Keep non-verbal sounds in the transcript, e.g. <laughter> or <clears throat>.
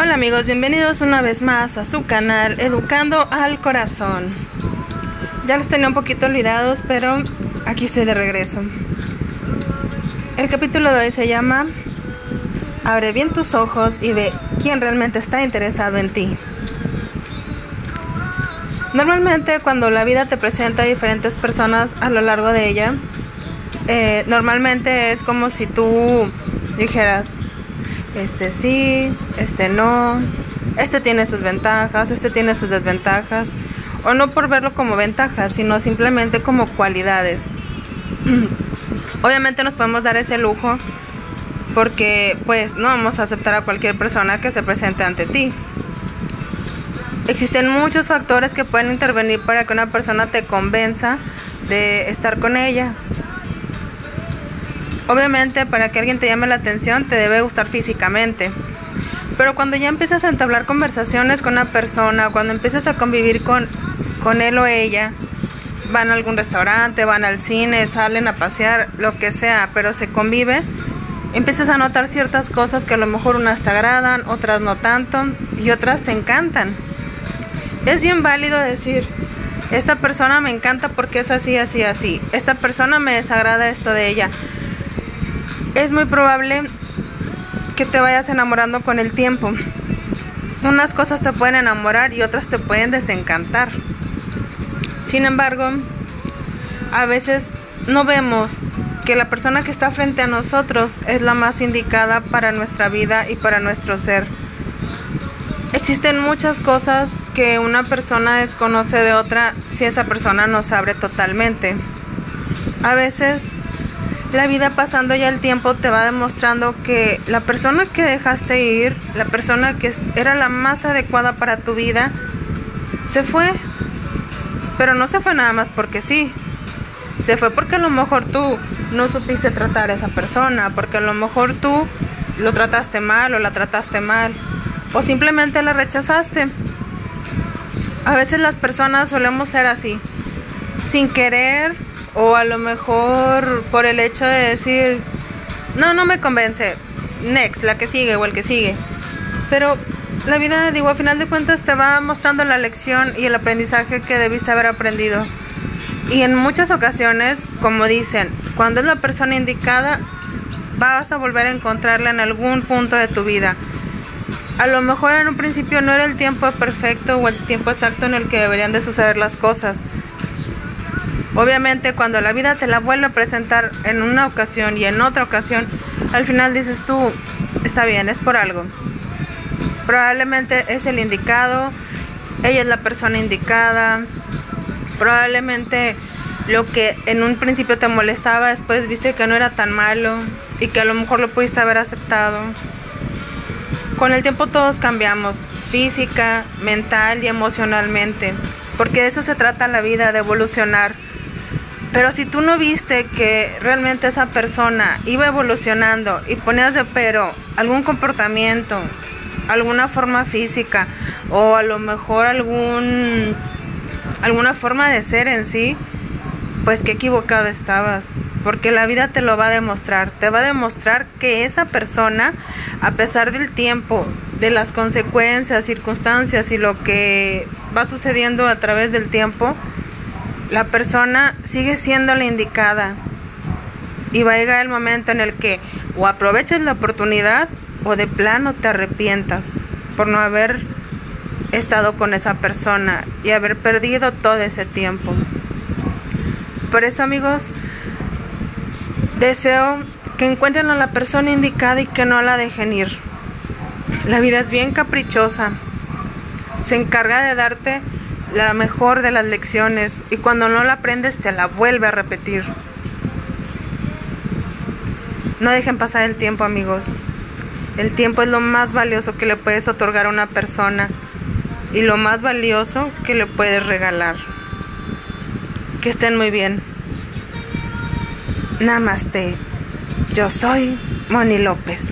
Hola amigos, bienvenidos una vez más a su canal Educando al Corazón. Ya los tenía un poquito olvidados, pero aquí estoy de regreso. El capítulo de hoy se llama Abre bien tus ojos y ve quién realmente está interesado en ti. Normalmente cuando la vida te presenta a diferentes personas a lo largo de ella, eh, normalmente es como si tú dijeras, este sí, este no, este tiene sus ventajas, este tiene sus desventajas, o no por verlo como ventajas, sino simplemente como cualidades. <clears throat> Obviamente nos podemos dar ese lujo porque pues no vamos a aceptar a cualquier persona que se presente ante ti. Existen muchos factores que pueden intervenir para que una persona te convenza de estar con ella. Obviamente para que alguien te llame la atención te debe gustar físicamente. Pero cuando ya empiezas a entablar conversaciones con una persona, cuando empiezas a convivir con, con él o ella, van a algún restaurante, van al cine, salen a pasear, lo que sea, pero se convive, empiezas a notar ciertas cosas que a lo mejor unas te agradan, otras no tanto y otras te encantan. Es bien válido decir, esta persona me encanta porque es así, así, así. Esta persona me desagrada esto de ella es muy probable que te vayas enamorando con el tiempo. Unas cosas te pueden enamorar y otras te pueden desencantar. Sin embargo, a veces no vemos que la persona que está frente a nosotros es la más indicada para nuestra vida y para nuestro ser. Existen muchas cosas que una persona desconoce de otra si esa persona nos abre totalmente. A veces la vida pasando ya el tiempo te va demostrando que la persona que dejaste ir, la persona que era la más adecuada para tu vida, se fue. Pero no se fue nada más porque sí. Se fue porque a lo mejor tú no supiste tratar a esa persona, porque a lo mejor tú lo trataste mal o la trataste mal, o simplemente la rechazaste. A veces las personas solemos ser así, sin querer o a lo mejor por el hecho de decir, no, no me convence, next, la que sigue o el que sigue. Pero la vida, digo, a final de cuentas te va mostrando la lección y el aprendizaje que debiste haber aprendido. Y en muchas ocasiones, como dicen, cuando es la persona indicada, vas a volver a encontrarla en algún punto de tu vida. A lo mejor en un principio no era el tiempo perfecto o el tiempo exacto en el que deberían de suceder las cosas Obviamente cuando la vida te la vuelve a presentar en una ocasión y en otra ocasión, al final dices tú, está bien, es por algo. Probablemente es el indicado, ella es la persona indicada, probablemente lo que en un principio te molestaba, después viste que no era tan malo y que a lo mejor lo pudiste haber aceptado. Con el tiempo todos cambiamos, física, mental y emocionalmente, porque de eso se trata la vida, de evolucionar. Pero si tú no viste que realmente esa persona iba evolucionando y ponías de pero algún comportamiento, alguna forma física o a lo mejor algún alguna forma de ser en sí, pues qué equivocado estabas, porque la vida te lo va a demostrar, te va a demostrar que esa persona, a pesar del tiempo, de las consecuencias, circunstancias y lo que va sucediendo a través del tiempo, la persona sigue siendo la indicada y va a llegar el momento en el que o aproveches la oportunidad o de plano te arrepientas por no haber estado con esa persona y haber perdido todo ese tiempo. Por eso amigos, deseo que encuentren a la persona indicada y que no la dejen ir. La vida es bien caprichosa. Se encarga de darte la mejor de las lecciones y cuando no la aprendes te la vuelve a repetir. No dejen pasar el tiempo amigos. El tiempo es lo más valioso que le puedes otorgar a una persona y lo más valioso que le puedes regalar. Que estén muy bien. Namaste. Yo soy Moni López.